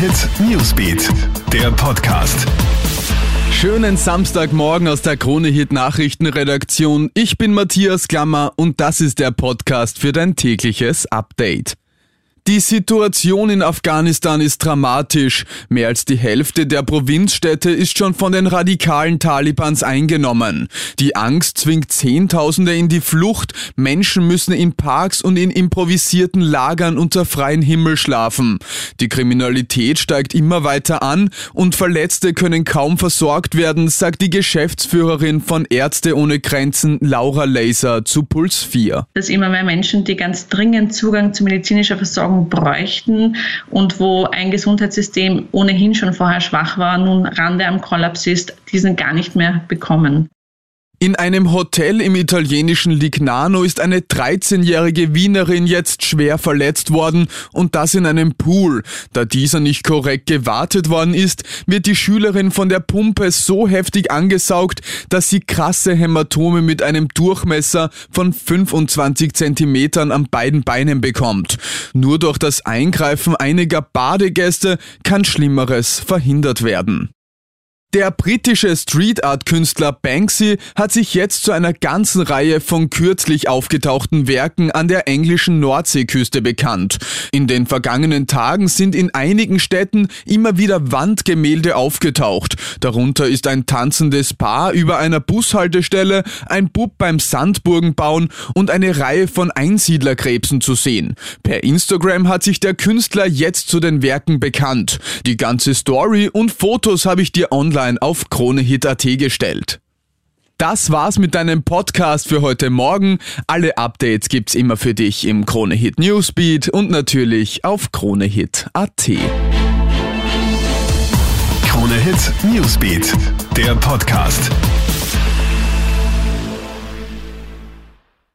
Hit Newsbeat, der Podcast. Schönen Samstagmorgen aus der Krone Hit Nachrichtenredaktion. Ich bin Matthias Klammer und das ist der Podcast für dein tägliches Update. Die Situation in Afghanistan ist dramatisch. Mehr als die Hälfte der Provinzstädte ist schon von den radikalen Talibans eingenommen. Die Angst zwingt Zehntausende in die Flucht. Menschen müssen in Parks und in improvisierten Lagern unter freiem Himmel schlafen. Die Kriminalität steigt immer weiter an und Verletzte können kaum versorgt werden, sagt die Geschäftsführerin von Ärzte ohne Grenzen Laura Laser zu Puls 4. Dass immer mehr Menschen, die ganz dringend Zugang zu medizinischer Versorgung Bräuchten und wo ein Gesundheitssystem ohnehin schon vorher schwach war, nun Rande am Kollaps ist, diesen gar nicht mehr bekommen. In einem Hotel im italienischen Lignano ist eine 13-jährige Wienerin jetzt schwer verletzt worden und das in einem Pool. Da dieser nicht korrekt gewartet worden ist, wird die Schülerin von der Pumpe so heftig angesaugt, dass sie krasse Hämatome mit einem Durchmesser von 25 Zentimetern an beiden Beinen bekommt. Nur durch das Eingreifen einiger Badegäste kann Schlimmeres verhindert werden. Der britische Street Art Künstler Banksy hat sich jetzt zu einer ganzen Reihe von kürzlich aufgetauchten Werken an der englischen Nordseeküste bekannt. In den vergangenen Tagen sind in einigen Städten immer wieder Wandgemälde aufgetaucht. Darunter ist ein tanzendes Paar über einer Bushaltestelle, ein Bub beim Sandburgenbauen und eine Reihe von Einsiedlerkrebsen zu sehen. Per Instagram hat sich der Künstler jetzt zu den Werken bekannt. Die ganze Story und Fotos habe ich dir online online auf kronehit.at gestellt. Das war's mit deinem Podcast für heute Morgen. Alle Updates gibt's immer für dich im Kronehit Newsbeat und natürlich auf kronehit.at. Kronehit Newsbeat, der Podcast.